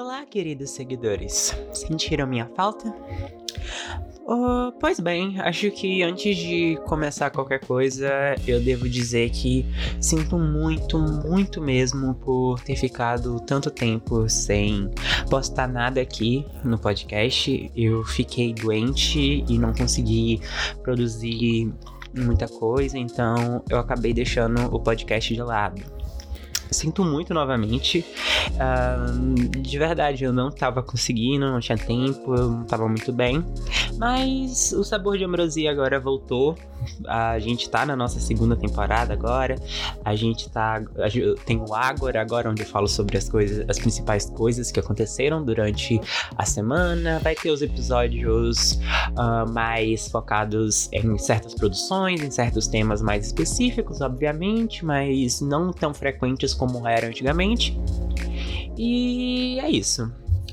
Olá, queridos seguidores. Sentiram minha falta? Uh, pois bem, acho que antes de começar qualquer coisa, eu devo dizer que sinto muito, muito mesmo por ter ficado tanto tempo sem postar nada aqui no podcast. Eu fiquei doente e não consegui produzir muita coisa, então eu acabei deixando o podcast de lado. Sinto muito novamente. Uh, de verdade, eu não tava conseguindo, não tinha tempo, eu não tava muito bem. Mas o sabor de ambrosia agora voltou. A gente tá na nossa segunda temporada agora. A gente tá. Tem o Agora agora, onde eu falo sobre as coisas, as principais coisas que aconteceram durante a semana. Vai ter os episódios uh, mais focados em certas produções, em certos temas mais específicos, obviamente, mas não tão frequentes como era antigamente. E é isso.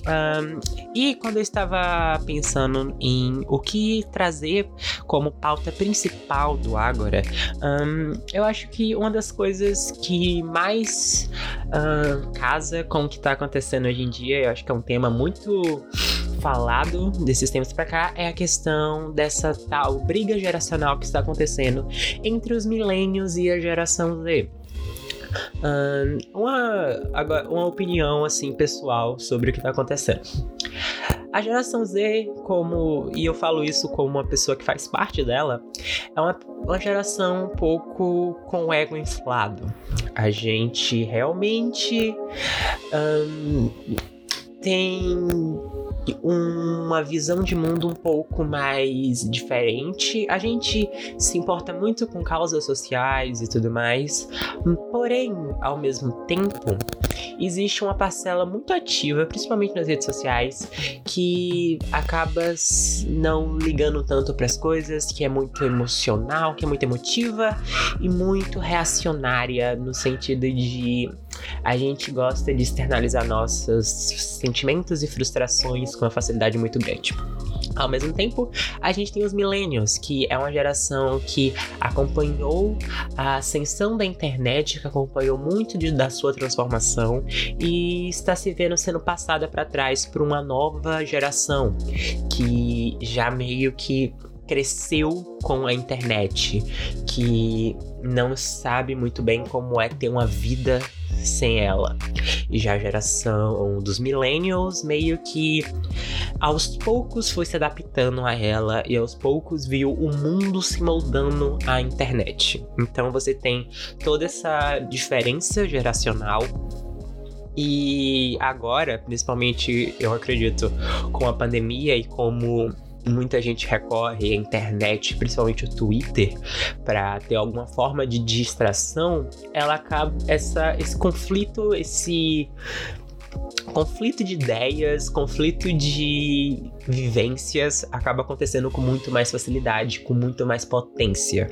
Um, e quando eu estava pensando em o que trazer como pauta principal do Agora, um, eu acho que uma das coisas que mais uh, casa com o que está acontecendo hoje em dia, eu acho que é um tema muito falado desses tempos para cá é a questão dessa tal briga geracional que está acontecendo entre os milênios e a geração Z uma, uma opinião assim pessoal sobre o que está acontecendo. A geração Z, como e eu falo isso como uma pessoa que faz parte dela, é uma, uma geração um pouco com o ego inflado. A gente realmente um, tem uma visão de mundo um pouco mais diferente. A gente se importa muito com causas sociais e tudo mais, porém, ao mesmo tempo, existe uma parcela muito ativa, principalmente nas redes sociais, que acaba não ligando tanto para as coisas, que é muito emocional, que é muito emotiva e muito reacionária no sentido de a gente gosta de externalizar nossos sentimentos e frustrações com uma facilidade muito grande. Ao mesmo tempo, a gente tem os millennials, que é uma geração que acompanhou a ascensão da internet, que acompanhou muito de, da sua transformação e está se vendo sendo passada para trás por uma nova geração que já meio que cresceu com a internet, que não sabe muito bem como é ter uma vida sem ela. E já a geração dos millennials meio que aos poucos foi se adaptando a ela e aos poucos viu o mundo se moldando à internet. Então você tem toda essa diferença geracional e agora, principalmente, eu acredito, com a pandemia e como muita gente recorre à internet, principalmente o Twitter, para ter alguma forma de distração, ela acaba essa esse conflito, esse conflito de ideias, conflito de vivências acaba acontecendo com muito mais facilidade, com muito mais potência.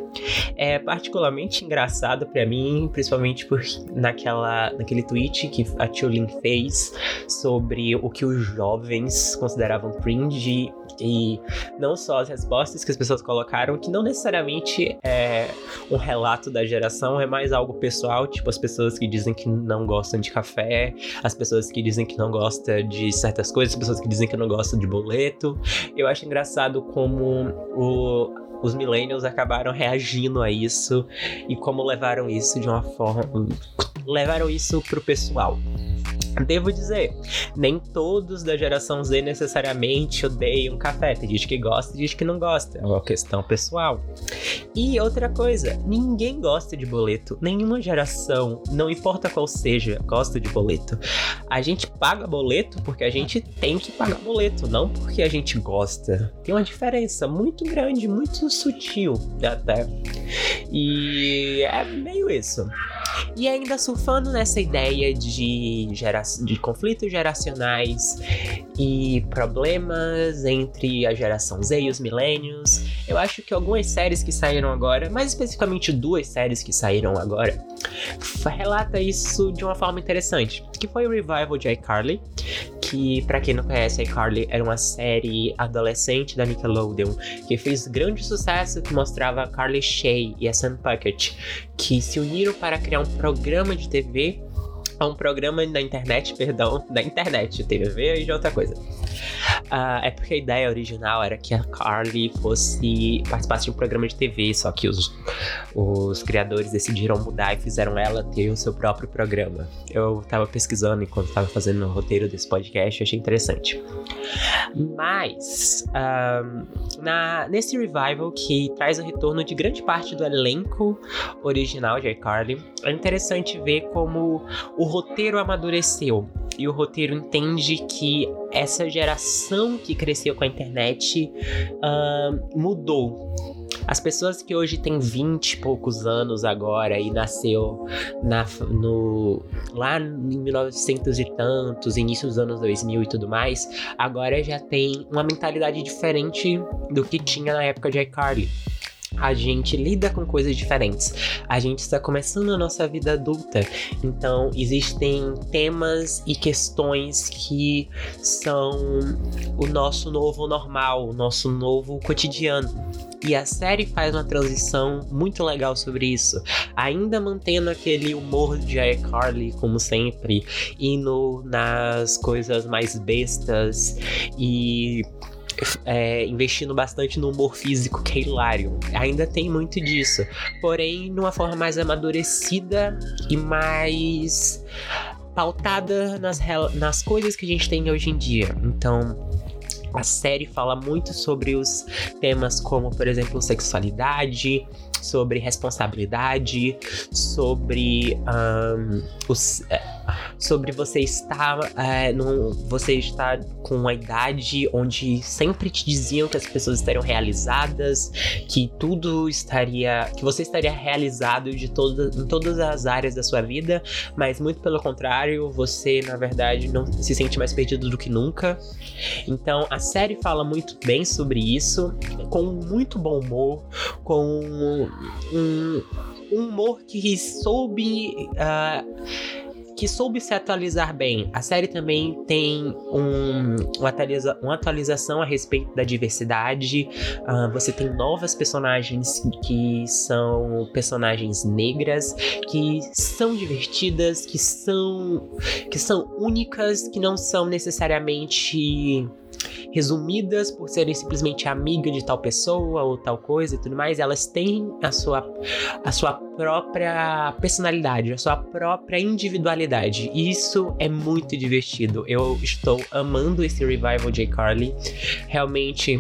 É particularmente engraçado para mim, principalmente por naquela naquele tweet que a Lin fez sobre o que os jovens consideravam cringe e não só as respostas que as pessoas colocaram, que não necessariamente é um relato da geração, é mais algo pessoal, tipo as pessoas que dizem que não gostam de café, as pessoas que dizem que não gostam de certas coisas, as pessoas que dizem que não gostam de boleto. Eu acho engraçado como o, os millennials acabaram reagindo a isso e como levaram isso de uma forma. levaram isso pro pessoal. Devo dizer, nem todos da geração Z necessariamente odeiam café. Tem gente que gosta e gente que não gosta. É uma questão pessoal. E outra coisa, ninguém gosta de boleto. Nenhuma geração, não importa qual seja, gosta de boleto. A gente paga boleto porque a gente tem que pagar boleto, não porque a gente gosta. Tem uma diferença muito grande, muito sutil até. E é meio isso. E ainda surfando nessa ideia de, gera de conflitos geracionais e problemas entre a geração Z e os milênios, eu acho que algumas séries que saíram agora, mais especificamente duas séries que saíram agora, relata isso de uma forma interessante, que foi o revival de iCarly, que para quem não conhece, iCarly era uma série adolescente da Nickelodeon que fez grande sucesso, que mostrava Carly Shay e a Sam Puckett, que se uniram para criar um programa de TV um programa na internet, perdão, na internet, TV e de outra coisa. Uh, é porque a ideia original era que a Carly fosse participasse de um programa de TV, só que os, os criadores decidiram mudar e fizeram ela ter o seu próprio programa. Eu tava pesquisando enquanto tava fazendo o roteiro desse podcast, achei interessante. Mas, um, na, nesse revival que traz o retorno de grande parte do elenco original de iCarly, é interessante ver como o roteiro amadureceu e o roteiro entende que essa geração que cresceu com a internet uh, mudou. As pessoas que hoje têm 20 e poucos anos agora e nasceu na, no, lá em 1900 e tantos, início dos anos 2000 e tudo mais, agora já tem uma mentalidade diferente do que tinha na época de iCarly a gente lida com coisas diferentes. A gente está começando a nossa vida adulta, então existem temas e questões que são o nosso novo normal, o nosso novo cotidiano. E a série faz uma transição muito legal sobre isso, ainda mantendo aquele humor de iCarly, como sempre, indo nas coisas mais bestas e é, investindo bastante no humor físico, que é hilário. Ainda tem muito disso. Porém, numa forma mais amadurecida e mais pautada nas, nas coisas que a gente tem hoje em dia. Então. A série fala muito sobre os temas como, por exemplo, sexualidade, sobre responsabilidade, sobre um, os, é, sobre você estar é, você estar com uma idade onde sempre te diziam que as pessoas estariam realizadas, que tudo estaria, que você estaria realizado de toda, em todas as áreas da sua vida, mas muito pelo contrário, você na verdade não se sente mais perdido do que nunca. Então a série fala muito bem sobre isso, com muito bom humor, com um, um humor que soube. Uh, que soube se atualizar bem. A série também tem um, uma, atualiza uma atualização a respeito da diversidade. Uh, você tem novas personagens que são personagens negras, que são divertidas, que são, que são únicas, que não são necessariamente resumidas por serem simplesmente amiga de tal pessoa ou tal coisa e tudo mais, elas têm a sua, a sua própria personalidade, a sua própria individualidade. E isso é muito divertido. Eu estou amando esse revival de Carly. Realmente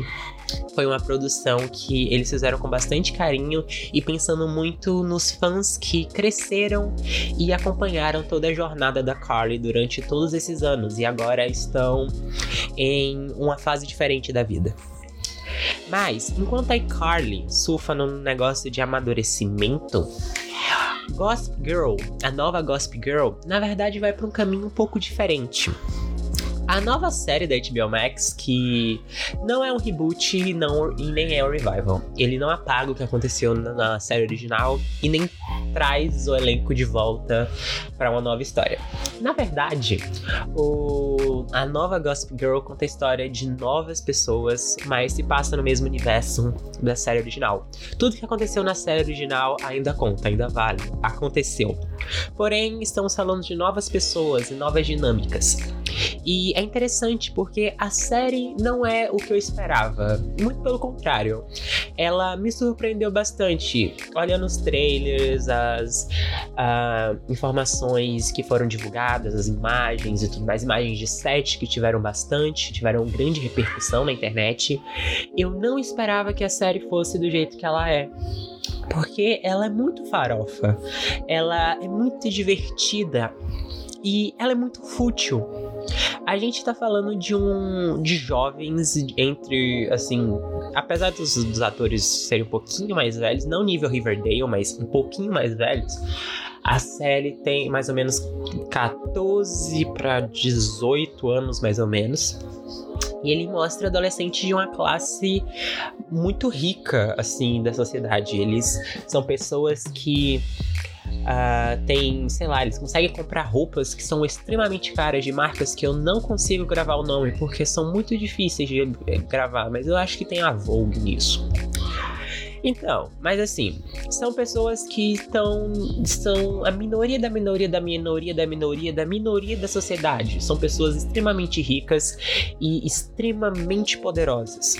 foi uma produção que eles fizeram com bastante carinho e pensando muito nos fãs que cresceram e acompanharam toda a jornada da Carly durante todos esses anos e agora estão em uma fase diferente da vida. Mas, enquanto a Carly surfa num negócio de amadurecimento, Gossip Girl, a nova Gossip Girl, na verdade vai para um caminho um pouco diferente. A nova série da HBO Max, que não é um reboot não, e nem é um revival. Ele não apaga o que aconteceu na, série original e nem traz o elenco de volta para uma nova história. Na verdade, o, a nova Gossip Girl conta a história de novas pessoas, mas se passa no mesmo universo da série original. Tudo que aconteceu na série original ainda conta, ainda vale. Aconteceu. Porém, estamos falando de novas pessoas e novas dinâmicas. E é interessante porque a série não é o que eu esperava. Muito pelo contrário. Ela me surpreendeu bastante. Olhando os trailers, as uh, informações que foram divulgadas, as imagens e tudo mais, imagens de set que tiveram bastante, tiveram grande repercussão na internet. Eu não esperava que a série fosse do jeito que ela é porque ela é muito farofa, ela é muito divertida e ela é muito fútil. A gente tá falando de um de jovens entre assim, apesar dos, dos atores serem um pouquinho mais velhos, não nível Riverdale, mas um pouquinho mais velhos. A série tem mais ou menos 14 para 18 anos, mais ou menos. E ele mostra adolescentes de uma classe muito rica, assim, da sociedade. Eles são pessoas que Uh, tem, sei lá, eles conseguem comprar roupas que são extremamente caras de marcas que eu não consigo gravar o nome porque são muito difíceis de eh, gravar, mas eu acho que tem a Vogue nisso. Então, mas assim, são pessoas que estão. são a minoria da minoria da minoria da minoria da minoria da sociedade. São pessoas extremamente ricas e extremamente poderosas.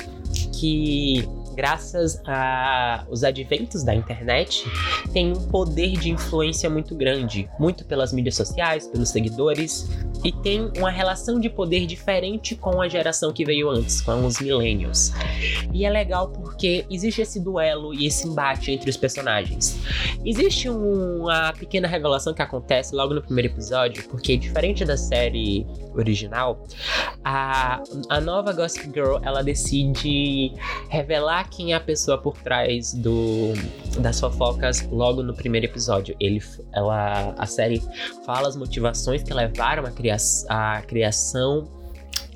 Que graças aos adventos da internet, tem um poder de influência muito grande, muito pelas mídias sociais, pelos seguidores, e tem uma relação de poder diferente com a geração que veio antes, com os millennials. E é legal porque existe esse duelo e esse embate entre os personagens. Existe uma pequena revelação que acontece logo no primeiro episódio, porque diferente da série original, a, a nova Gossip Girl ela decide revelar quem é a pessoa por trás do, das fofocas logo no primeiro episódio. Ele, ela, a série fala as motivações que levaram a, cria a criação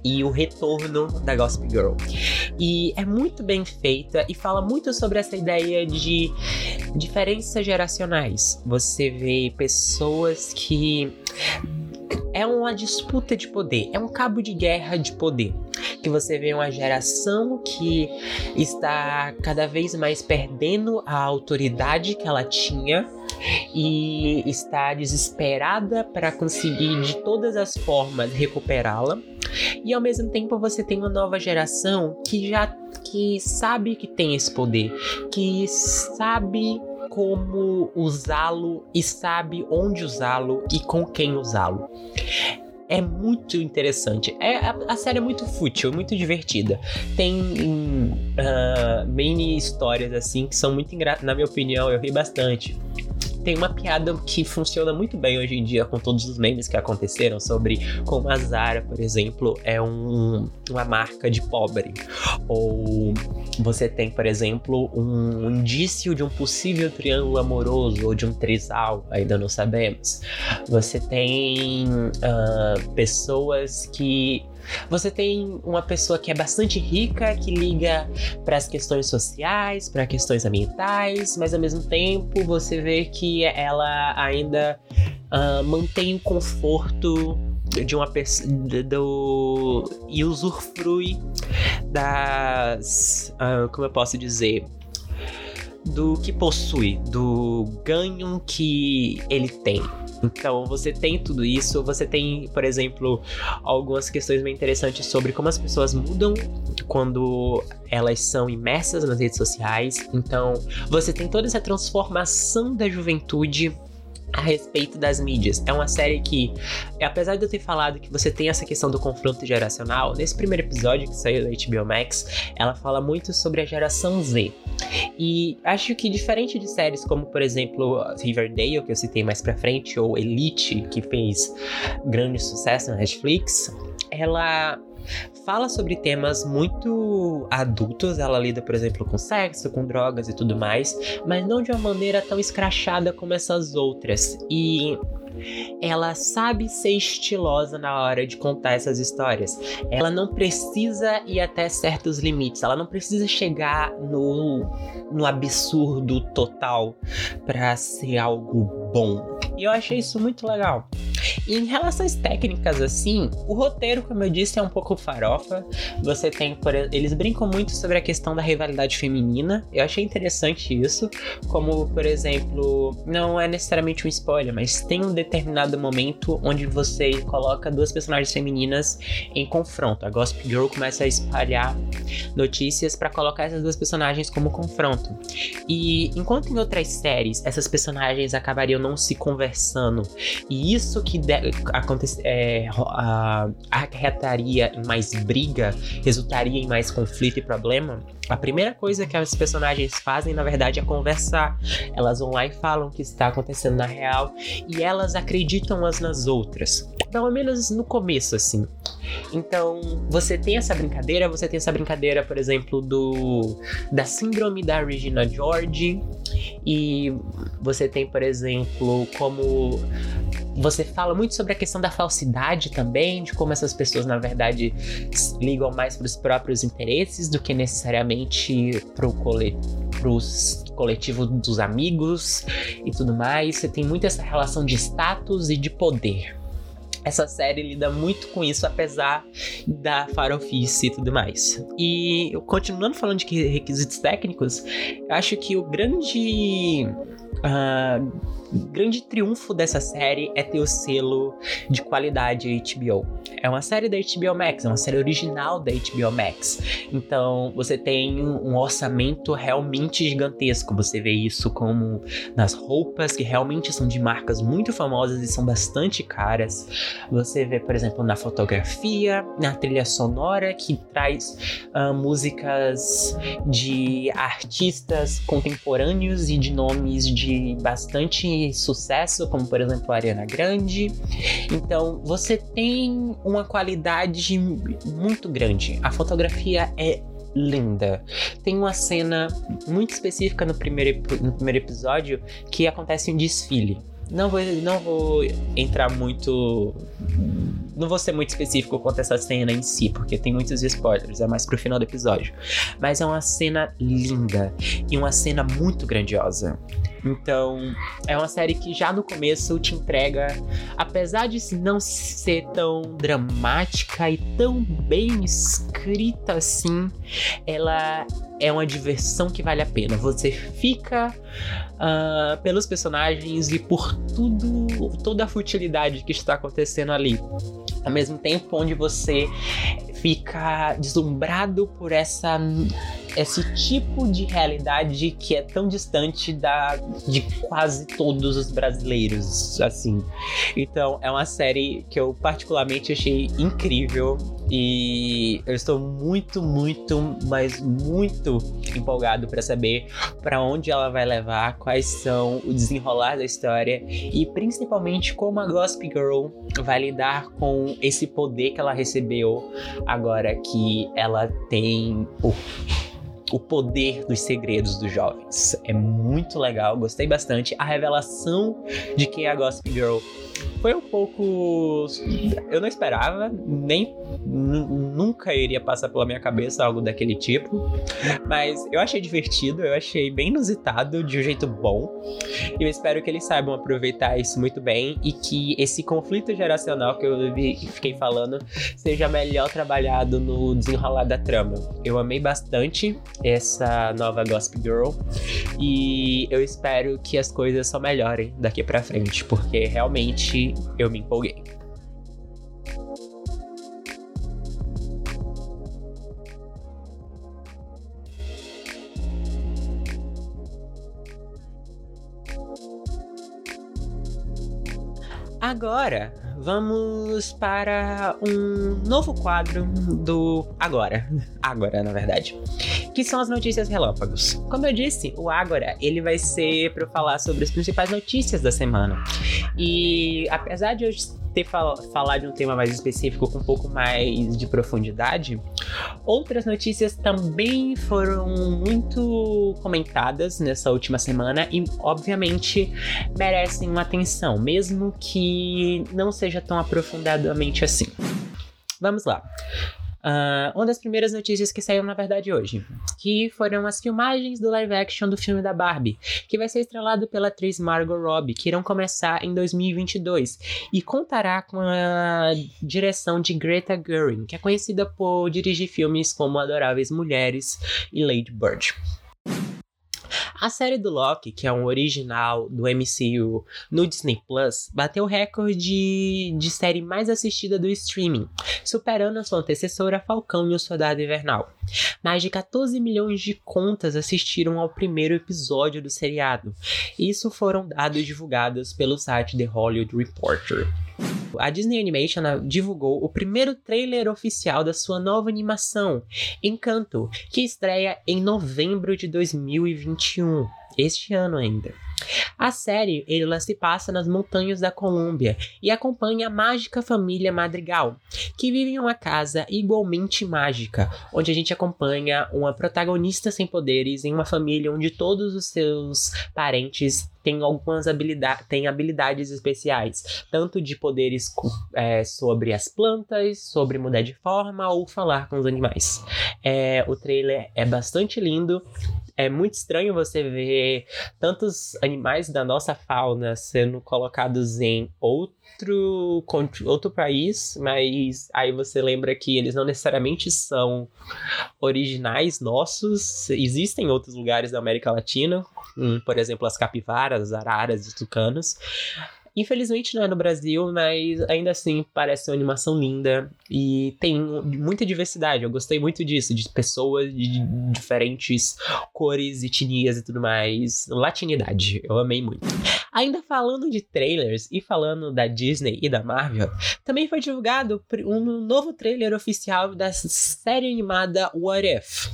e o retorno da Gossip Girl. E é muito bem feita e fala muito sobre essa ideia de diferenças geracionais. Você vê pessoas que é uma disputa de poder, é um cabo de guerra de poder. Que você vê uma geração que está cada vez mais perdendo a autoridade que ela tinha e está desesperada para conseguir de todas as formas recuperá-la. E ao mesmo tempo você tem uma nova geração que já que sabe que tem esse poder, que sabe como usá-lo e sabe onde usá-lo e com quem usá-lo é muito interessante. É, a, a, série é muito fútil, muito divertida. Tem uh, mini histórias assim que são muito engraçadas. Na minha opinião, eu ri bastante tem uma piada que funciona muito bem hoje em dia com todos os memes que aconteceram sobre como a Zara, por exemplo, é um, uma marca de pobre. Ou você tem, por exemplo, um indício de um possível triângulo amoroso ou de um trisal, ainda não sabemos. Você tem uh, pessoas que você tem uma pessoa que é bastante rica, que liga para as questões sociais, para questões ambientais, mas ao mesmo tempo você vê que ela ainda uh, mantém o conforto de uma pessoa do e usufrui das uh, como eu posso dizer do que possui, do ganho que ele tem. Então, você tem tudo isso, você tem, por exemplo, algumas questões bem interessantes sobre como as pessoas mudam quando elas são imersas nas redes sociais. Então, você tem toda essa transformação da juventude a respeito das mídias. É uma série que, apesar de eu ter falado que você tem essa questão do confronto geracional, nesse primeiro episódio que saiu da HBO Max, ela fala muito sobre a geração Z. E acho que diferente de séries como, por exemplo, Riverdale, que eu citei mais pra frente, ou Elite, que fez grande sucesso na Netflix, ela fala sobre temas muito adultos. Ela lida, por exemplo, com sexo, com drogas e tudo mais, mas não de uma maneira tão escrachada como essas outras. E ela sabe ser estilosa na hora de contar essas histórias. Ela não precisa ir até certos limites, ela não precisa chegar no, no absurdo total para ser algo bom. E eu achei isso muito legal. E em relações técnicas, assim, o roteiro, como eu disse, é um pouco farofa. Você tem, por, eles brincam muito sobre a questão da rivalidade feminina. Eu achei interessante isso. Como, por exemplo, não é necessariamente um spoiler, mas tem um determinado momento onde você coloca duas personagens femininas em confronto. A Gossip Girl começa a espalhar notícias para colocar essas duas personagens como confronto. E enquanto em outras séries essas personagens acabariam não se conversando, e isso que acontecer, é, acarretaria mais briga, resultaria em mais conflito e problema, a primeira coisa que as personagens fazem, na verdade, é conversar. Elas vão lá e falam o que está acontecendo na real e elas acreditam umas nas outras. Pelo menos no começo, assim. Então, você tem essa brincadeira, você tem essa brincadeira, por exemplo, do da síndrome da Regina George, e você tem, por exemplo, como você fala muito sobre a questão da falsidade também, de como essas pessoas, na verdade, ligam mais para os próprios interesses do que necessariamente para o cole coletivo dos amigos e tudo mais. Você tem muito essa relação de status e de poder. essa série lida muito com isso, apesar da farofice e tudo mais. E continuando falando de requisitos técnicos, eu acho que o grande. Uh, grande triunfo dessa série é ter o selo de qualidade HBO. É uma série da HBO Max, é uma série original da HBO Max. Então você tem um orçamento realmente gigantesco. Você vê isso como nas roupas que realmente são de marcas muito famosas e são bastante caras. Você vê, por exemplo, na fotografia, na trilha sonora que traz uh, músicas de artistas contemporâneos e de nomes de bastante sucesso, como por exemplo a Ariana Grande. Então você tem uma qualidade muito grande. A fotografia é linda. Tem uma cena muito específica no primeiro, no primeiro episódio que acontece um desfile. Não vou, não vou entrar muito. Não vou ser muito específico quanto a essa cena em si, porque tem muitos spoilers, é mais pro final do episódio. Mas é uma cena linda e uma cena muito grandiosa. Então, é uma série que já no começo te entrega, apesar de não ser tão dramática e tão bem escrita assim, ela é uma diversão que vale a pena. Você fica uh, pelos personagens e por tudo, toda a futilidade que está acontecendo ali. Ao mesmo tempo onde você fica deslumbrado por essa esse tipo de realidade que é tão distante da de quase todos os brasileiros, assim. Então, é uma série que eu particularmente achei incrível e eu estou muito, muito, mas muito empolgado para saber para onde ela vai levar, quais são o desenrolar da história e principalmente como a Gossip Girl vai lidar com esse poder que ela recebeu agora que ela tem o o poder dos segredos dos jovens. É muito legal, gostei bastante. A revelação de quem é a Gossip Girl foi um pouco. Eu não esperava, nem nunca iria passar pela minha cabeça algo daquele tipo. Mas eu achei divertido, eu achei bem inusitado, de um jeito bom. E eu espero que eles saibam aproveitar isso muito bem e que esse conflito geracional que eu fiquei falando seja melhor trabalhado no desenrolar da trama. Eu amei bastante essa nova Gossip Girl e eu espero que as coisas só melhorem daqui para frente, porque realmente eu me empolguei. Agora, vamos para um novo quadro do Agora. Agora, na verdade. Que são as notícias relâmpagos. Como eu disse, o Agora, ele vai ser para falar sobre as principais notícias da semana. E apesar de hoje ter fal falar de um tema mais específico com um pouco mais de profundidade, outras notícias também foram muito comentadas nessa última semana e, obviamente, merecem uma atenção, mesmo que não seja tão aprofundadamente assim. Vamos lá. Uh, uma das primeiras notícias que saíram, na verdade, hoje, que foram as filmagens do live action do filme da Barbie, que vai ser estrelado pela atriz Margot Robbie, que irão começar em 2022 e contará com a direção de Greta Gerwig, que é conhecida por dirigir filmes como Adoráveis Mulheres e Lady Bird. A série do Loki, que é um original do MCU no Disney Plus, bateu o recorde de série mais assistida do streaming, superando a sua antecessora Falcão e o Soldado Invernal. Mais de 14 milhões de contas assistiram ao primeiro episódio do seriado. Isso foram dados divulgados pelo site The Hollywood Reporter. A Disney Animation divulgou o primeiro trailer oficial da sua nova animação, Encanto, que estreia em novembro de 2021, este ano ainda. A série ela se passa nas montanhas da Colômbia e acompanha a mágica família Madrigal, que vive em uma casa igualmente mágica, onde a gente acompanha uma protagonista sem poderes em uma família onde todos os seus parentes tem algumas habilidades, tem habilidades especiais, tanto de poderes é, sobre as plantas, sobre mudar de forma ou falar com os animais. É, o trailer é bastante lindo, é muito estranho você ver tantos animais da nossa fauna sendo colocados em outro, outro país, mas aí você lembra que eles não necessariamente são originais nossos. Existem outros lugares da América Latina, hum, por exemplo, as capivaras, araras e tucanos. Infelizmente não é no Brasil, mas ainda assim parece uma animação linda e tem muita diversidade. Eu gostei muito disso, de pessoas de diferentes cores, etnias e tudo mais. Latinidade, eu amei muito. Ainda falando de trailers e falando da Disney e da Marvel, também foi divulgado um novo trailer oficial da série animada What If,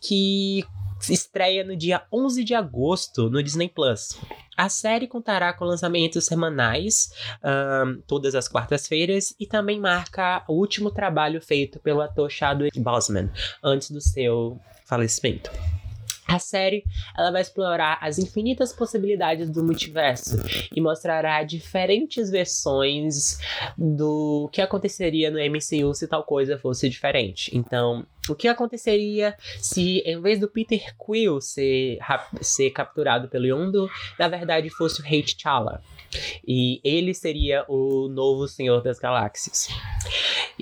que estreia no dia 11 de agosto no Disney Plus. A série contará com lançamentos semanais, um, todas as quartas-feiras, e também marca o último trabalho feito pelo ator Chadwick Boseman, antes do seu falecimento. A série ela vai explorar as infinitas possibilidades do multiverso e mostrará diferentes versões do que aconteceria no MCU se tal coisa fosse diferente. Então, o que aconteceria se, em vez do Peter Quill ser, ser capturado pelo Yondu, na verdade fosse o Hate T'Challa? E ele seria o novo Senhor das Galáxias.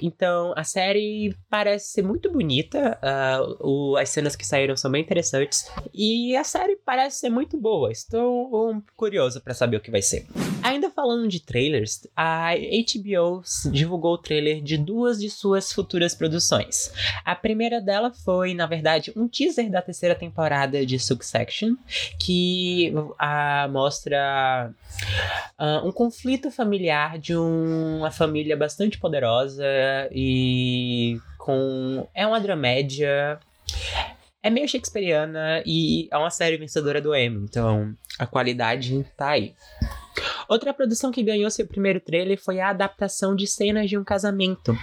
Então, a série parece ser muito bonita. Uh, o, as cenas que saíram são bem interessantes. E a série parece ser muito boa. Estou um, curioso para saber o que vai ser. Ainda falando de trailers, a HBO divulgou o trailer de duas de suas futuras produções. A primeira dela foi, na verdade, um teaser da terceira temporada de Succession, que mostra uh, um conflito familiar de um, uma família bastante poderosa e com. É uma dramédia. É meio shakespeariana e é uma série vencedora do Emmy, então a qualidade tá aí. Outra produção que ganhou seu primeiro trailer foi a adaptação de cenas de um casamento,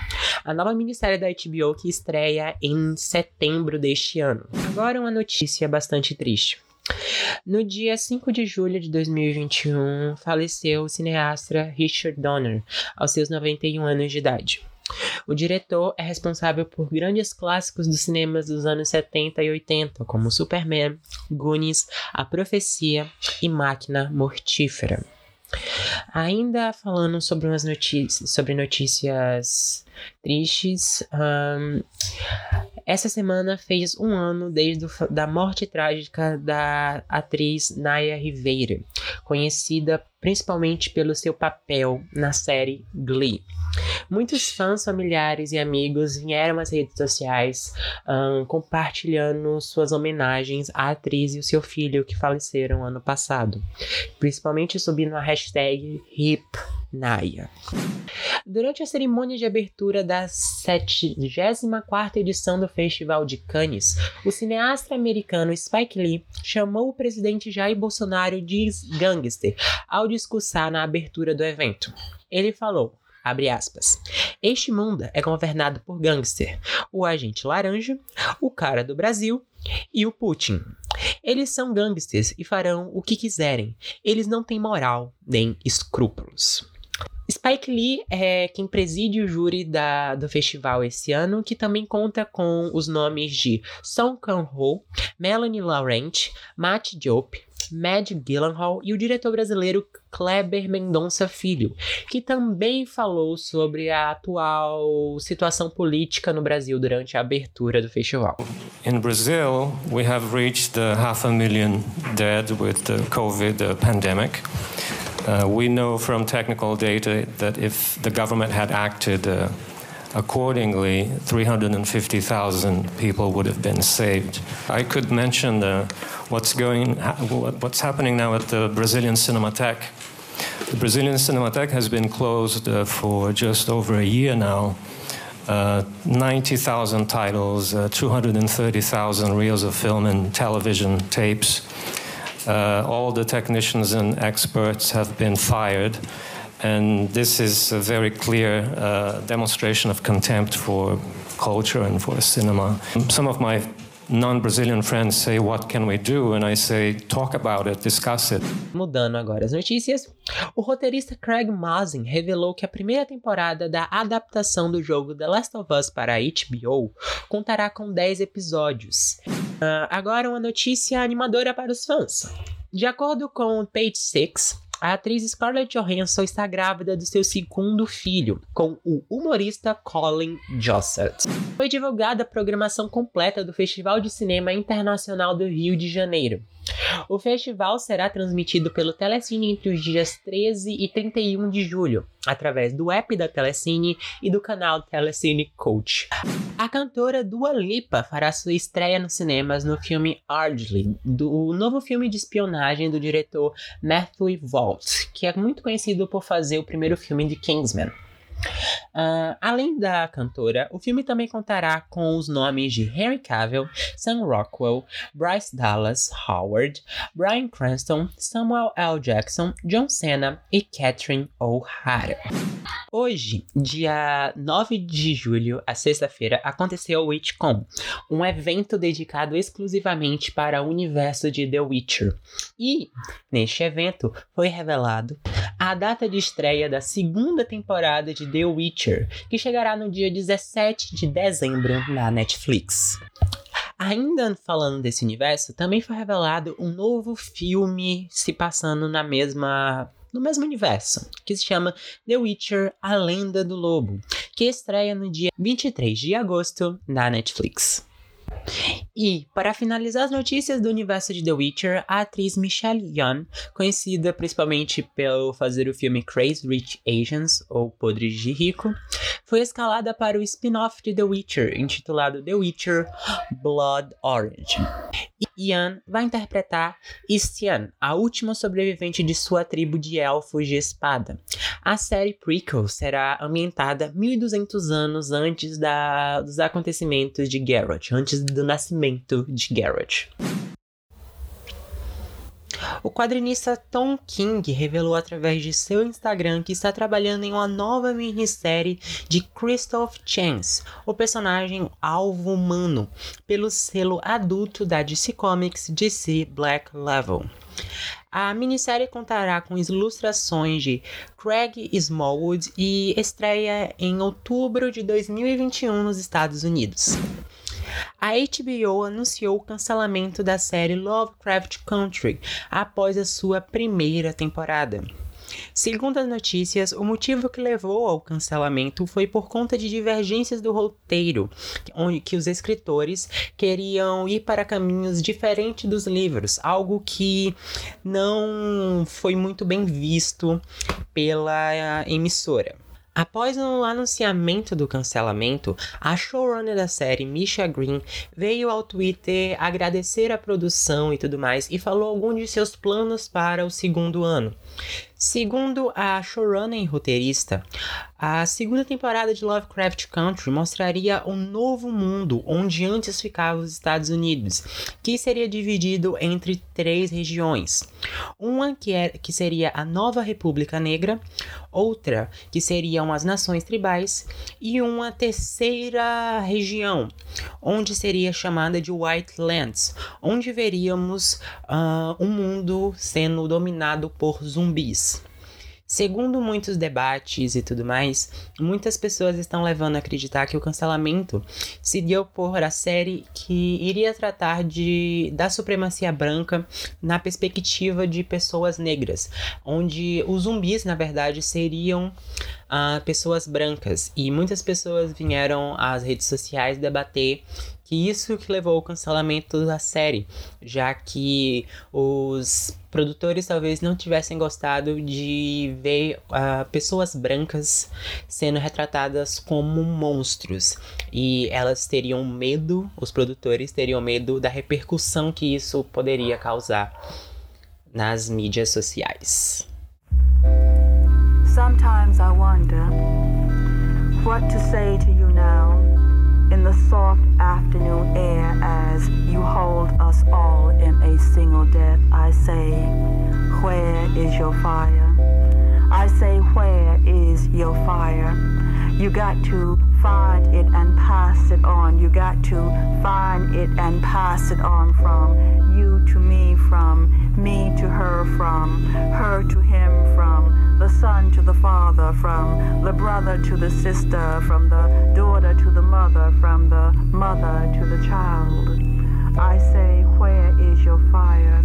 a nova minissérie da HBO que estreia em setembro deste ano. Agora uma notícia bastante triste. No dia 5 de julho de 2021, faleceu o cineasta Richard Donner, aos seus 91 anos de idade. O diretor é responsável por grandes clássicos dos cinemas dos anos 70 e 80, como Superman, Goonies, A Profecia e Máquina Mortífera. Ainda falando sobre umas notícias, sobre notícias tristes, um, essa semana fez um ano desde a da morte trágica da atriz Naya Rivera, conhecida principalmente pelo seu papel na série Glee. Muitos fãs, familiares e amigos vieram às redes sociais um, compartilhando suas homenagens à atriz e o seu filho que faleceram ano passado, principalmente subindo a hashtag HIP Naya. Durante a cerimônia de abertura da 74ª edição do Festival de Cannes, o cineasta americano Spike Lee chamou o presidente Jair Bolsonaro de gangster ao discursar na abertura do evento. Ele falou: aspas. Este mundo é governado por gangster, o agente laranja, o cara do Brasil e o Putin. Eles são gangsters e farão o que quiserem. Eles não têm moral nem escrúpulos. Spike Lee é quem preside o júri da, do festival esse ano, que também conta com os nomes de Song Kang-ho, Melanie Laurent, Matt Diop, Mad Gyllenhaal e o diretor brasileiro Kleber Mendonça Filho, que também falou sobre a atual situação política no Brasil durante a abertura do festival. In Brazil, we have reached half a million dead with the COVID pandemic. Uh, we know from technical data that if the government had acted uh, accordingly, 350,000 people would have been saved. I could mention uh, what's going, what's happening now at the Brazilian Cinematheque. The Brazilian Cinematheque has been closed uh, for just over a year now. Uh, 90,000 titles, uh, 230,000 reels of film and television tapes. Uh, all the technicians and experts have been fired. And this is a very clear uh, demonstration of contempt for culture and for cinema. Some of my non-Brazilian friends say, "What can we do?" and I say, "Talk about it, discuss it." Mudando agora as notícias, o roteirista Craig Mazin revelou que a primeira temporada da adaptação do jogo The Last of Us para a HBO contará com 10 episódios. Uh, agora uma notícia animadora para os fãs. De acordo com Page Six, a atriz Scarlett Johansson está grávida do seu segundo filho, com o humorista Colin Jossett. Foi divulgada a programação completa do Festival de Cinema Internacional do Rio de Janeiro. O festival será transmitido pelo Telecine entre os dias 13 e 31 de julho, através do app da Telecine e do canal Telecine Coach. A cantora Dua Lipa fará sua estreia nos cinemas no filme Ardley, do novo filme de espionagem do diretor Matthew Vaught, que é muito conhecido por fazer o primeiro filme de Kingsman. Uh, além da cantora, o filme também contará com os nomes de Henry Cavill, Sam Rockwell, Bryce Dallas Howard, Bryan Cranston, Samuel L. Jackson, John Cena e Catherine O'Hara. Hoje, dia 9 de julho, a sexta-feira, aconteceu o WitchCon, um evento dedicado exclusivamente para o universo de The Witcher. E, neste evento, foi revelado a data de estreia da segunda temporada de The Witcher, que chegará no dia 17 de dezembro na Netflix. Ainda falando desse universo, também foi revelado um novo filme se passando na mesma no mesmo universo, que se chama The Witcher: A Lenda do Lobo, que estreia no dia 23 de agosto na Netflix. E, para finalizar as notícias do universo de The Witcher, a atriz Michelle Yeoh, conhecida principalmente pelo fazer o filme Crazy Rich Asians, ou Podres de Rico, foi escalada para o spin-off de The Witcher, intitulado The Witcher Blood Orange. Ian vai interpretar Istian, a última sobrevivente de sua tribo de elfos de espada. A série prequel será ambientada 1200 anos antes da, dos acontecimentos de Geralt, antes do nascimento de Geralt. O quadrinista Tom King revelou através de seu Instagram que está trabalhando em uma nova minissérie de Christoph Chance, o personagem alvo humano, pelo selo adulto da DC Comics DC Black Level. A minissérie contará com ilustrações de Craig Smallwood e estreia em outubro de 2021 nos Estados Unidos. A HBO anunciou o cancelamento da série Lovecraft Country após a sua primeira temporada. Segundo as notícias, o motivo que levou ao cancelamento foi por conta de divergências do roteiro, onde que os escritores queriam ir para caminhos diferentes dos livros, algo que não foi muito bem visto pela emissora. Após o anunciamento do cancelamento, a showrunner da série, Misha Green, veio ao Twitter agradecer a produção e tudo mais e falou alguns de seus planos para o segundo ano. Segundo a showrunner e roteirista, a segunda temporada de Lovecraft Country mostraria um novo mundo onde antes ficava os Estados Unidos, que seria dividido entre três regiões. Uma que, é, que seria a Nova República Negra, outra que seriam as Nações Tribais e uma terceira região, onde seria chamada de White Lands, onde veríamos uh, um mundo sendo dominado por zumbis. Segundo muitos debates e tudo mais, muitas pessoas estão levando a acreditar que o cancelamento se deu por a série que iria tratar de da supremacia branca na perspectiva de pessoas negras, onde os zumbis, na verdade, seriam uh, pessoas brancas. E muitas pessoas vieram às redes sociais debater que isso que levou ao cancelamento da série, já que os produtores talvez não tivessem gostado de ver uh, pessoas brancas sendo retratadas como monstros e elas teriam medo, os produtores teriam medo da repercussão que isso poderia causar nas mídias sociais. Sometimes I wonder what to say to you in the soft afternoon air as you hold us all in a single death. I say, Where is your fire? I say, Where is your fire? You got to find it and pass it on. You got to find it and pass it on from you to me, from me to her, from her to him, from the son to the father, from the brother to the sister, from the daughter to the mother, from the mother to the child. I say, where is your fire?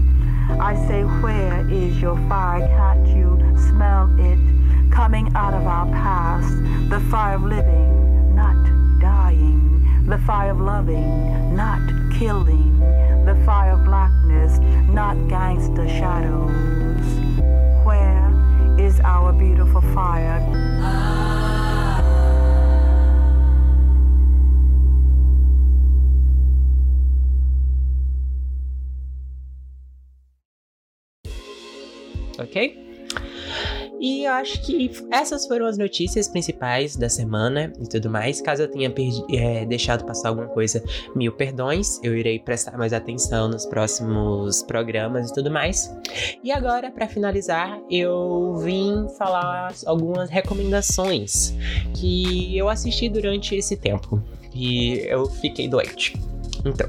I say, where is your fire? Can't you smell it coming out of our past? The fire of living, not dying. The fire of loving, not killing. The fire of blackness, not gangster shadows. Where is our beautiful fire? ok? E eu acho que essas foram as notícias principais da semana e tudo mais. Caso eu tenha é, deixado passar alguma coisa, mil perdões. Eu irei prestar mais atenção nos próximos programas e tudo mais. E agora, para finalizar, eu vim falar algumas recomendações que eu assisti durante esse tempo. E eu fiquei doente. Então,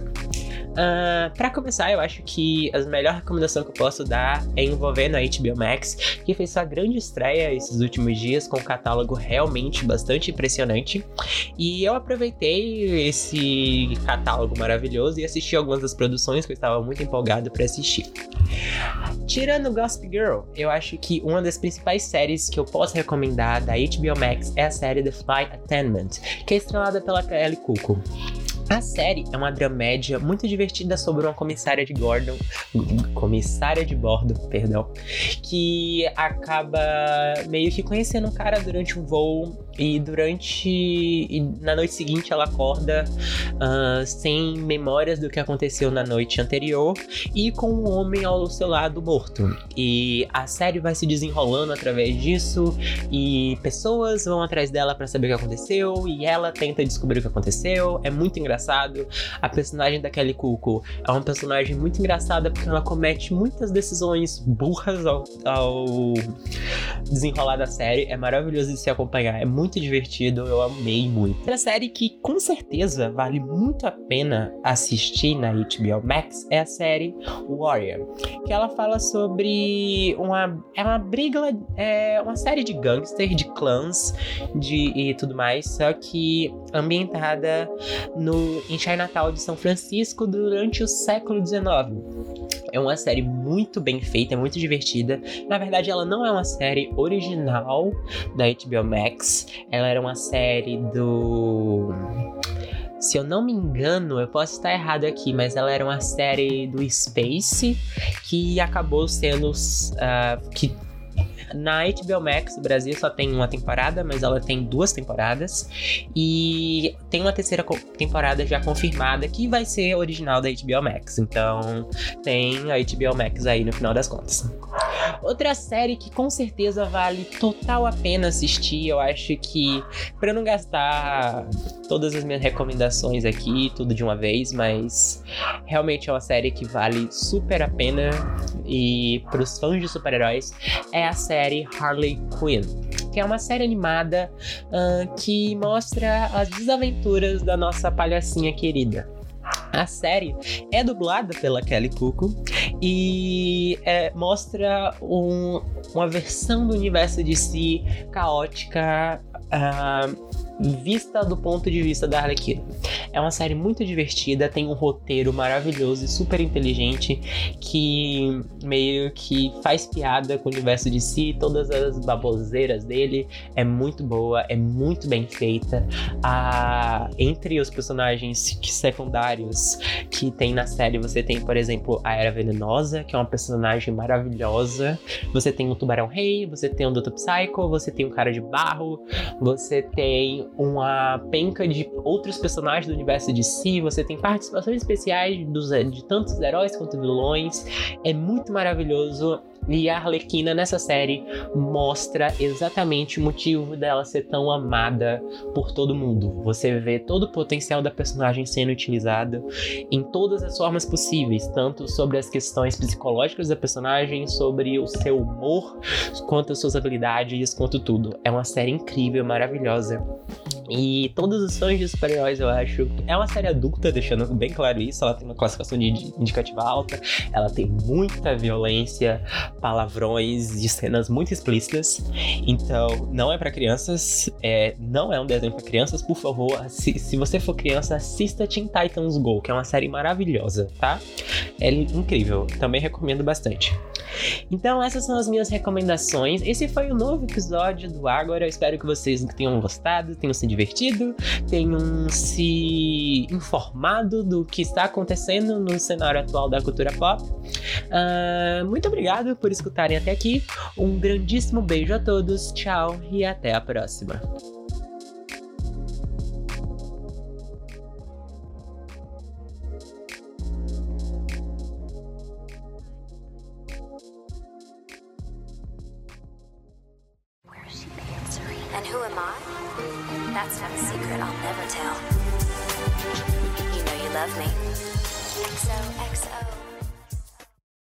Uh, ah, para começar, eu acho que a melhor recomendação que eu posso dar é envolvendo a HBO Max, que fez sua grande estreia esses últimos dias com um catálogo realmente bastante impressionante. E eu aproveitei esse catálogo maravilhoso e assisti algumas das produções que eu estava muito empolgado para assistir. Tirando Gossip Girl, eu acho que uma das principais séries que eu posso recomendar da HBO Max é a série The Flight Attendant, que é estrelada pela Kelly Cuoco. A série é uma dramédia muito divertida sobre uma comissária de Gordon, comissária de bordo, perdão, que acaba meio que conhecendo um cara durante um voo e durante. E na noite seguinte ela acorda uh, sem memórias do que aconteceu na noite anterior e com um homem ao seu lado morto. E a série vai se desenrolando através disso e pessoas vão atrás dela para saber o que aconteceu e ela tenta descobrir o que aconteceu. É muito engraçado. A personagem da Kelly Cuoco é uma personagem muito engraçada porque ela comete muitas decisões burras ao, ao desenrolar da série. É maravilhoso de se acompanhar. É muito muito divertido, eu amei muito. Outra série que com certeza vale muito a pena assistir na HBO Max é a série Warrior, que ela fala sobre uma é uma briga, é uma série de gangsters, de clãs, de e tudo mais, só que ambientada no em Chinatown de São Francisco durante o século XIX. É uma série muito bem feita, é muito divertida. Na verdade, ela não é uma série original da HBO Max. Ela era uma série do. Se eu não me engano, eu posso estar errado aqui, mas ela era uma série do Space que acabou sendo. Uh, que na HBO Max, no Brasil, só tem uma temporada, mas ela tem duas temporadas. E tem uma terceira temporada já confirmada que vai ser original da HBO Max. Então tem a HBO Max aí no final das contas. Outra série que com certeza vale total a pena assistir, eu acho que para não gastar todas as minhas recomendações aqui, tudo de uma vez, mas realmente é uma série que vale super a pena e para os fãs de super-heróis é a série Harley Quinn, que é uma série animada uh, que mostra as desaventuras da nossa palhacinha querida. A série é dublada pela Kelly Cuoco e é, mostra um, uma versão do universo de si caótica. Uh, vista do ponto de vista da Arlequina. É uma série muito divertida, tem um roteiro maravilhoso e super inteligente que meio que faz piada com o universo de si, todas as baboseiras dele. É muito boa, é muito bem feita. Entre os personagens secundários que tem na série, você tem, por exemplo, a Era Venenosa, que é uma personagem maravilhosa. Você tem o Tubarão Rei, você tem o Dr. Psycho, você tem o Cara de Barro, você tem uma penca de outros personagens do universo de si, você tem participações especiais dos, de tantos heróis quanto vilões. É muito maravilhoso e a Arlequina nessa série mostra exatamente o motivo dela ser tão amada por todo mundo. Você vê todo o potencial da personagem sendo utilizado em todas as formas possíveis, tanto sobre as questões psicológicas da personagem, sobre o seu humor, quanto as suas habilidades, quanto tudo. É uma série incrível, maravilhosa. E todos os fãs de super-heróis, eu acho. É uma série adulta, deixando bem claro isso. Ela tem uma classificação de indicativa alta. Ela tem muita violência, palavrões e cenas muito explícitas. Então, não é para crianças. É, não é um desenho para crianças. Por favor, se, se você for criança, assista Teen Titans Go, que é uma série maravilhosa, tá? É incrível. Também recomendo bastante. Então, essas são as minhas recomendações. Esse foi o novo episódio do Agora. Eu espero que vocês tenham gostado, tenham se divertido, tenham se informado do que está acontecendo no cenário atual da cultura pop. Uh, muito obrigado por escutarem até aqui. Um grandíssimo beijo a todos, tchau e até a próxima.